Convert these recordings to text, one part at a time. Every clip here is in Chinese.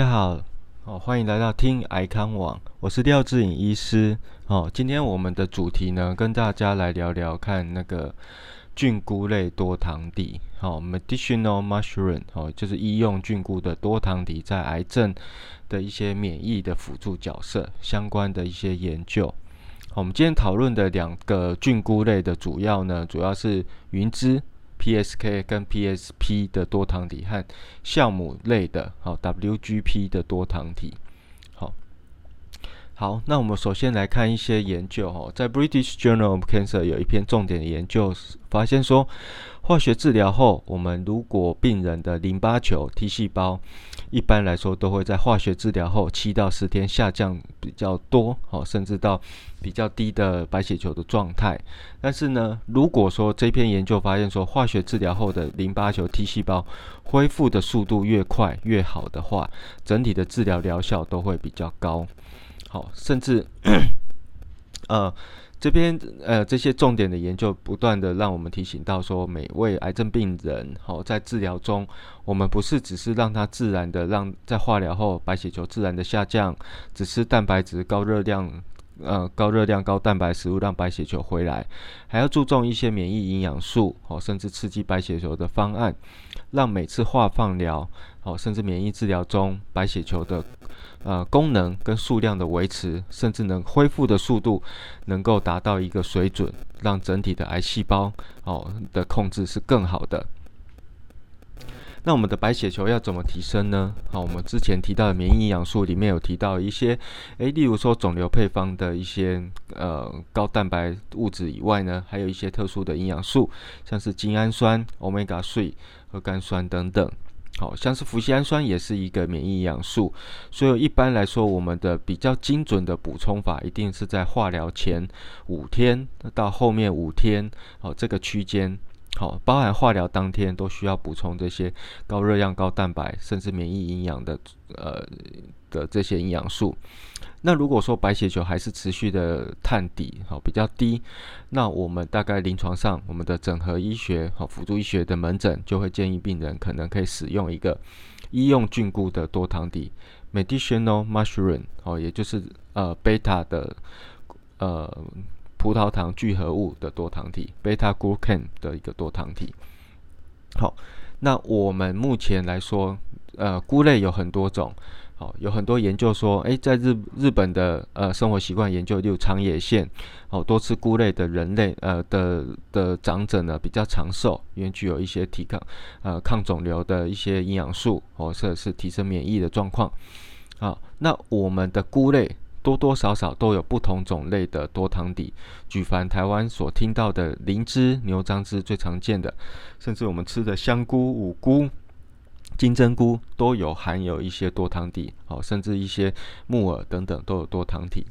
大家好，哦，欢迎来到听癌康网，我是廖志颖医师。哦，今天我们的主题呢，跟大家来聊聊看那个菌菇类多糖体，好，medicinal mushroom，哦，就是医用菌菇的多糖体在癌症的一些免疫的辅助角色相关的一些研究。我们今天讨论的两个菌菇类的主要呢，主要是云芝 （PSK） 跟 PSP 的多糖体和酵母类的，好 WGP 的多糖体。好，那我们首先来看一些研究哦，在 British Journal of Cancer 有一篇重点的研究，发现说。化学治疗后，我们如果病人的淋巴球 T 细胞一般来说都会在化学治疗后七到十天下降比较多，哦，甚至到比较低的白血球的状态。但是呢，如果说这篇研究发现说化学治疗后的淋巴球 T 细胞恢复的速度越快越好的话，整体的治疗疗效都会比较高。好，甚至 呃。这边呃，这些重点的研究不断的让我们提醒到说，每位癌症病人好在治疗中，我们不是只是让他自然的让在化疗后白血球自然的下降，只吃蛋白质高热量呃高热量高蛋白食物让白血球回来，还要注重一些免疫营养素哦，甚至刺激白血球的方案，让每次化放疗哦，甚至免疫治疗中白血球的。呃，功能跟数量的维持，甚至能恢复的速度，能够达到一个水准，让整体的癌细胞哦的控制是更好的。那我们的白血球要怎么提升呢？好，我们之前提到的免疫营养素里面有提到一些，诶，例如说肿瘤配方的一些呃高蛋白物质以外呢，还有一些特殊的营养素，像是精氨酸、欧米伽三、核苷酸等等。好像是氟西氨酸也是一个免疫营养素，所以一般来说，我们的比较精准的补充法，一定是在化疗前五天到后面五天，哦这个区间，好包含化疗当天都需要补充这些高热量、高蛋白，甚至免疫营养的呃的这些营养素。那如果说白血球还是持续的探底，好比较低，那我们大概临床上，我们的整合医学和辅助医学的门诊就会建议病人可能可以使用一个医用菌菇的多糖底 （medicinal mushroom），哦，也就是呃贝塔的呃葡萄糖聚合物的多糖体 （beta glucan） 的一个多糖体。好，那我们目前来说，呃，菇类有很多种。好，有很多研究说，诶，在日日本的呃生活习惯研究，例如长野县，哦，多吃菇类的人类，呃的的长者呢比较长寿，因为具有一些提抗呃抗肿瘤的一些营养素，或者是提升免疫的状况。好，那我们的菇类多多少少都有不同种类的多糖体，举凡台湾所听到的灵芝、牛樟芝最常见的，甚至我们吃的香菇、五菇。金针菇都有含有一些多糖体，哦，甚至一些木耳等等都有多糖体。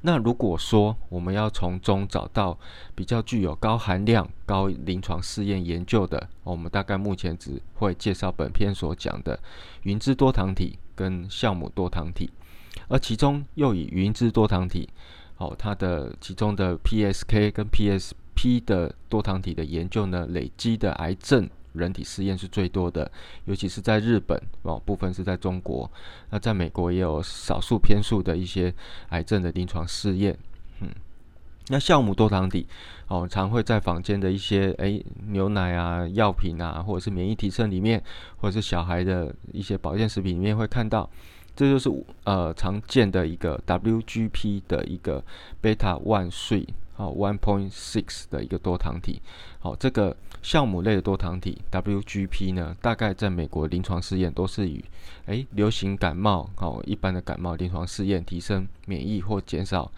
那如果说我们要从中找到比较具有高含量、高临床试验研究的，我们大概目前只会介绍本篇所讲的云芝多糖体跟酵母多糖体，而其中又以云芝多糖体，哦，它的其中的 PSK 跟 PSP 的多糖体的研究呢，累积的癌症。人体试验是最多的，尤其是在日本哦，部分是在中国。那在美国也有少数偏数的一些癌症的临床试验。嗯，那酵母多糖体哦，常会在坊间的一些诶牛奶啊、药品啊，或者是免疫提升里面，或者是小孩的一些保健食品里面会看到。这就是呃常见的一个 WGP 的一个贝塔 one three 好 one point six 的一个多糖体。好，这个酵母类的多糖体 WGP 呢，大概在美国临床试验都是与诶流行感冒好一般的感冒临床试验提升免疫或减少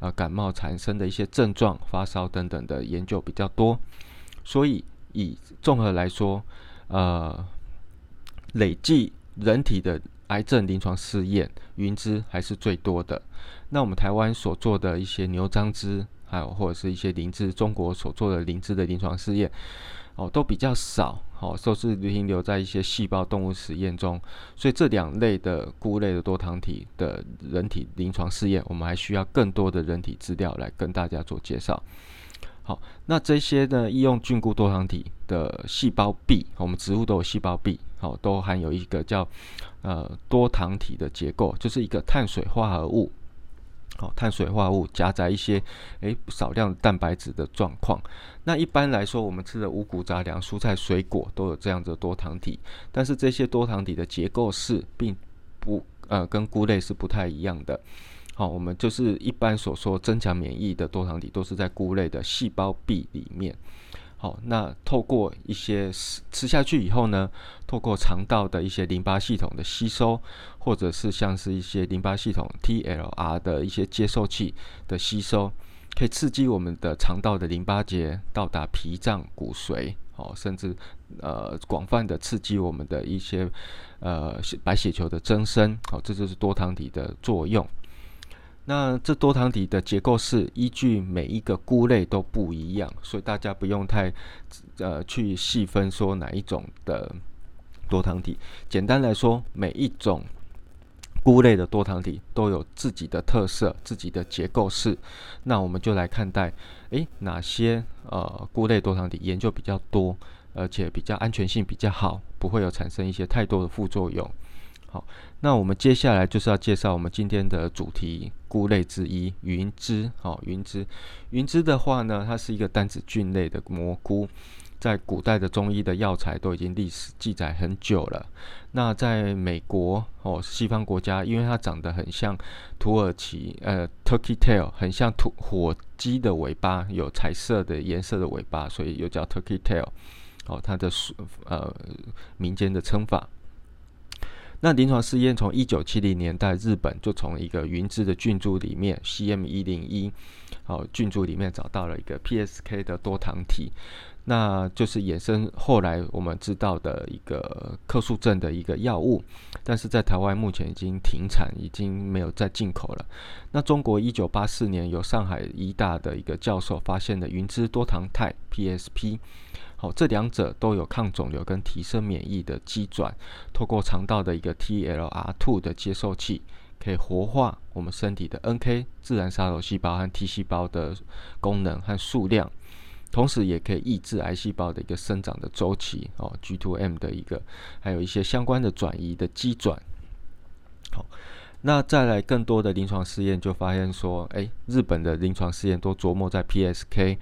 呃感冒产生的一些症状发烧等等的研究比较多。所以以综合来说，呃累计人体的癌症临床试验，云芝还是最多的。那我们台湾所做的一些牛樟芝，还有或者是一些灵芝，中国所做的灵芝的临床试验，哦，都比较少，哦，都是停留在一些细胞动物实验中。所以这两类的菇类的多糖体的人体临床试验，我们还需要更多的人体资料来跟大家做介绍。好，那这些呢，医用菌菇多糖体的细胞壁，我们植物都有细胞壁。好，都含有一个叫呃多糖体的结构，就是一个碳水化合物。好，碳水化合物夹杂一些诶少量蛋白质的状况。那一般来说，我们吃的五谷杂粮、蔬菜、水果都有这样的多糖体，但是这些多糖体的结构是并不呃跟菇类是不太一样的。好，我们就是一般所说增强免疫的多糖体，都是在菇类的细胞壁里面。好，那透过一些吃下去以后呢，透过肠道的一些淋巴系统的吸收，或者是像是一些淋巴系统 TLR 的一些接受器的吸收，可以刺激我们的肠道的淋巴结到达脾脏、骨髓，哦，甚至呃广泛的刺激我们的一些呃白血球的增生，好，这就是多糖体的作用。那这多糖体的结构是依据每一个菇类都不一样，所以大家不用太呃去细分说哪一种的多糖体。简单来说，每一种菇类的多糖体都有自己的特色、自己的结构式。那我们就来看待，诶，哪些呃菇类多糖体研究比较多，而且比较安全性比较好，不会有产生一些太多的副作用。好，那我们接下来就是要介绍我们今天的主题菇类之一云芝。好，云芝，云芝的话呢，它是一个单子菌类的蘑菇，在古代的中医的药材都已经历史记载很久了。那在美国哦，西方国家，因为它长得很像土耳其呃 Turkey tail，很像土火鸡的尾巴，有彩色的颜色的尾巴，所以又叫 Turkey tail。哦，它的呃民间的称法。那临床试验从一九七零年代，日本就从一个云芝的菌株里面，CM 一零一，好菌株里面找到了一个 PSK 的多糖体，那就是衍生后来我们知道的一个克数症的一个药物，但是在台湾目前已经停产，已经没有再进口了。那中国一九八四年由上海医大的一个教授发现的云芝多糖肽 PSP。好，这两者都有抗肿瘤跟提升免疫的机转，透过肠道的一个 TLR2 的接受器，可以活化我们身体的 NK 自然杀手细胞和 T 细胞的功能和数量，同时也可以抑制癌细胞的一个生长的周期哦，G two M 的一个，还有一些相关的转移的机转。好。那再来更多的临床试验，就发现说，诶，日本的临床试验都琢磨在 PSK，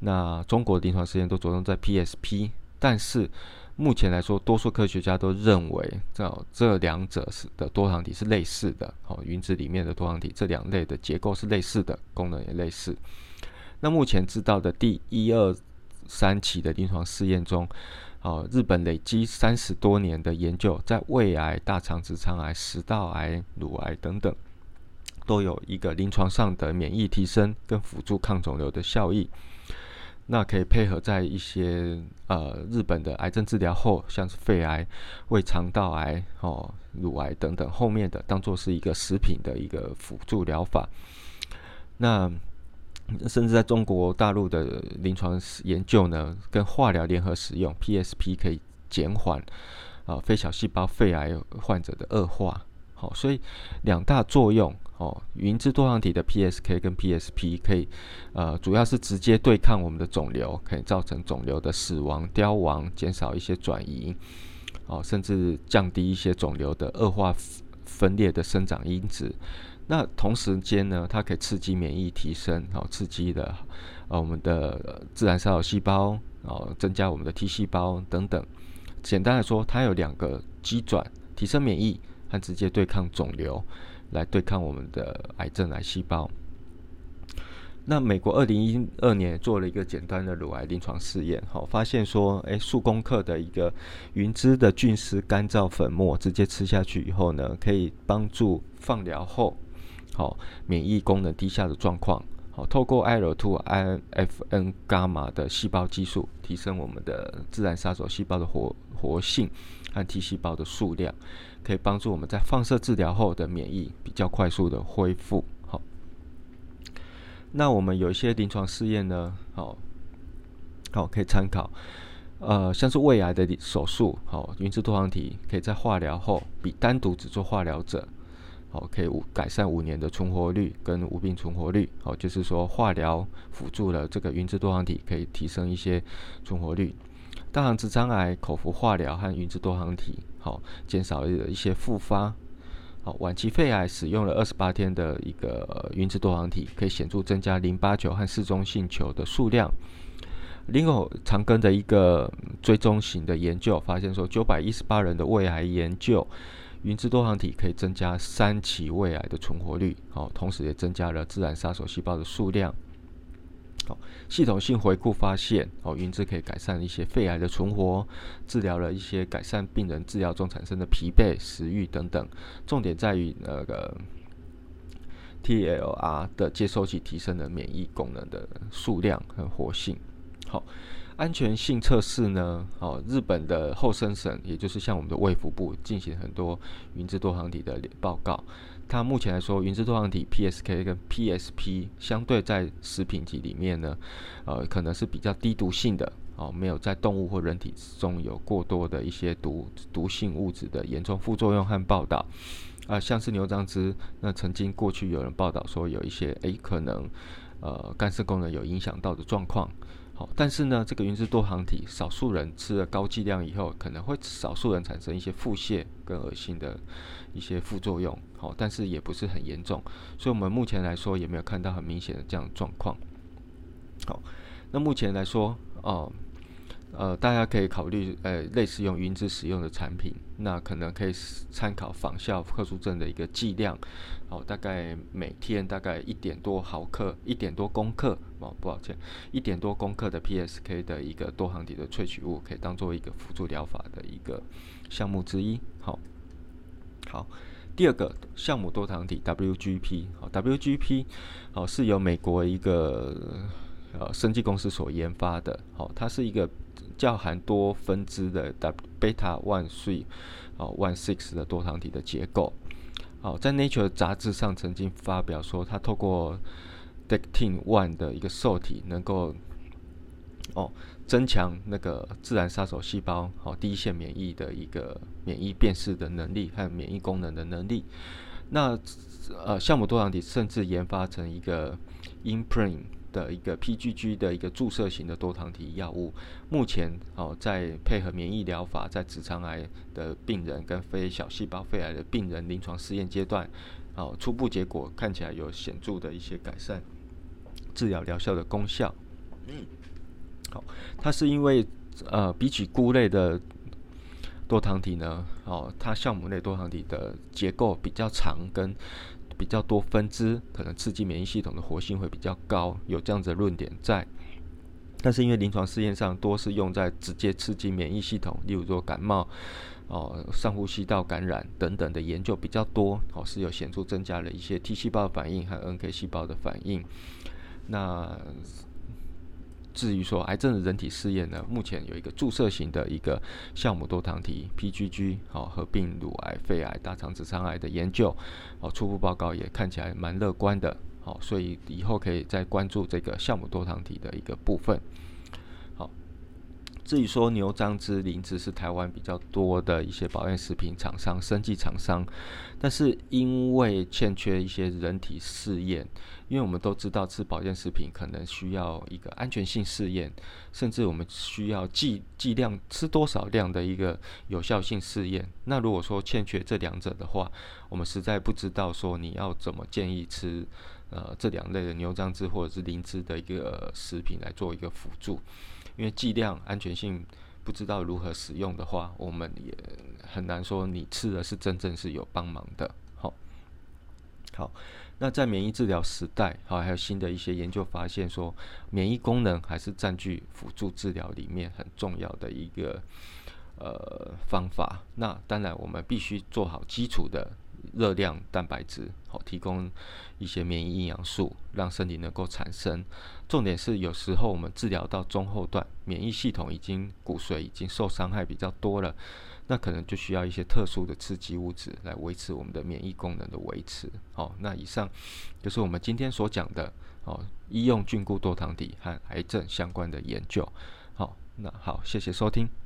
那中国临床试验都着重在 PSP。但是目前来说，多数科学家都认为，这这两者是的多糖体是类似的，好，云子里面的多糖体这两类的结构是类似的，功能也类似。那目前知道的第一二三期的临床试验中。哦，日本累积三十多年的研究，在胃癌、大肠直肠癌、食道癌、乳癌等等，都有一个临床上的免疫提升跟辅助抗肿瘤的效益。那可以配合在一些呃日本的癌症治疗后，像是肺癌、胃肠道癌、哦乳癌等等后面的，当做是一个食品的一个辅助疗法。那甚至在中国大陆的临床研究呢，跟化疗联合使用 PSP 可以减缓啊非小细胞肺癌患者的恶化。好，所以两大作用哦，云芝多糖体的 PSK 跟 PSP 可以呃主要是直接对抗我们的肿瘤，可以造成肿瘤的死亡、凋亡，减少一些转移，哦，甚至降低一些肿瘤的恶化分裂的生长因子。那同时间呢，它可以刺激免疫提升，好刺激的呃我们的自然杀老细胞，然后增加我们的 T 细胞等等。简单来说，它有两个机转：提升免疫和直接对抗肿瘤，来对抗我们的癌症癌细胞。那美国二零一二年做了一个简单的乳癌临床试验，好发现说，诶，数公克的一个云芝的菌丝干燥粉末，直接吃下去以后呢，可以帮助放疗后。好，免疫功能低下的状况，好，透过 IL-2、IFN 伽马的细胞激素，提升我们的自然杀手细胞的活活性和 T 细胞的数量，可以帮助我们在放射治疗后的免疫比较快速的恢复。好，那我们有一些临床试验呢，好，好可以参考，呃，像是胃癌的手术，好，云芝多糖体可以在化疗后，比单独只做化疗者。哦，可以五改善五年的存活率跟无病存活率。哦，就是说化疗辅助了这个云芝多糖体，可以提升一些存活率。大肠直肠癌、口服化疗和云质多糖体，好，减少了一些复发。好，晚期肺癌使用了二十八天的一个云质多糖体，可以显著增加淋巴球和嗜中性球的数量。另外，长庚的一个追踪型的研究发现说，九百一十八人的胃癌研究，云质多糖体可以增加三期胃癌的存活率。好，同时也增加了自然杀手细胞的数量。好，系统性回顾发现，哦，云芝可以改善一些肺癌的存活，治疗了一些改善病人治疗中产生的疲惫、食欲等等。重点在于那个 TLR 的接收器提升了免疫功能的数量和活性。好，安全性测试呢？哦，日本的后生省，也就是像我们的卫福部进行很多云芝多糖体的报告。它目前来说，云质多糖体 PSK 跟 PSP 相对在食品级里面呢，呃，可能是比较低毒性的哦，没有在动物或人体中有过多的一些毒毒性物质的严重副作用和报道。啊，像是牛樟芝，那曾经过去有人报道说有一些诶可能呃干涉功能有影响到的状况。好，但是呢，这个云质多糖体，少数人吃了高剂量以后，可能会少数人产生一些腹泻跟恶心的一些副作用。好，但是也不是很严重，所以我们目前来说也没有看到很明显的这样状况。好，那目前来说，哦。呃大家可以考虑，呃，类似用云芝使用的产品，那可能可以参考仿效克苏症的一个剂量，哦，大概每天大概一点多毫克，一点多公克，哦，不抱歉，一点多公克的 PSK 的一个多糖体的萃取物，可以当做一个辅助疗法的一个项目之一。好，好，第二个项目多糖体 WGP，好，WGP，好，是由美国一个呃生技公司所研发的，好，它是一个。较含多分支的 beta one three 哦 one six 的多糖体的结构，好，在 Nature 杂志上曾经发表说，它透过 dectin one 的一个受体，能够哦增强那个自然杀手细胞好第一线免疫的一个免疫辨识的能力和免疫功能的能力。那呃酵母多糖体甚至研发成一个 imprint。的一个 PGG 的一个注射型的多糖体药物，目前哦在配合免疫疗法，在直肠癌的病人跟非小细胞肺癌的病人临床试验阶段，哦初步结果看起来有显著的一些改善，治疗疗效的功效。嗯，好，它是因为呃比起菇类的多糖体呢，哦它酵母类多糖体的结构比较长跟。比较多分支，可能刺激免疫系统的活性会比较高，有这样子的论点在。但是因为临床试验上多是用在直接刺激免疫系统，例如说感冒、哦上呼吸道感染等等的研究比较多，哦是有显著增加了一些 T 细胞反应和 NK 细胞的反应。那至于说癌症的人体试验呢，目前有一个注射型的一个酵母多糖体 PGG 好合并乳癌、肺癌、大肠直肠癌的研究，哦初步报告也看起来蛮乐观的，好，所以以后可以再关注这个酵母多糖体的一个部分。至于说牛樟芝、灵芝是台湾比较多的一些保健食品厂商、生技厂商，但是因为欠缺一些人体试验，因为我们都知道吃保健食品可能需要一个安全性试验，甚至我们需要剂剂量吃多少量的一个有效性试验。那如果说欠缺这两者的话，我们实在不知道说你要怎么建议吃呃这两类的牛樟芝或者是灵芝的一个食品来做一个辅助。因为剂量安全性不知道如何使用的话，我们也很难说你吃的是真正是有帮忙的。好，好，那在免疫治疗时代，好，还有新的一些研究发现说，免疫功能还是占据辅助治疗里面很重要的一个呃方法。那当然，我们必须做好基础的。热量、蛋白质，好提供一些免疫营养素，让身体能够产生。重点是，有时候我们治疗到中后段，免疫系统已经骨髓已经受伤害比较多了，那可能就需要一些特殊的刺激物质来维持我们的免疫功能的维持。好，那以上就是我们今天所讲的哦，医用菌菇多糖体和癌症相关的研究。好，那好，谢谢收听。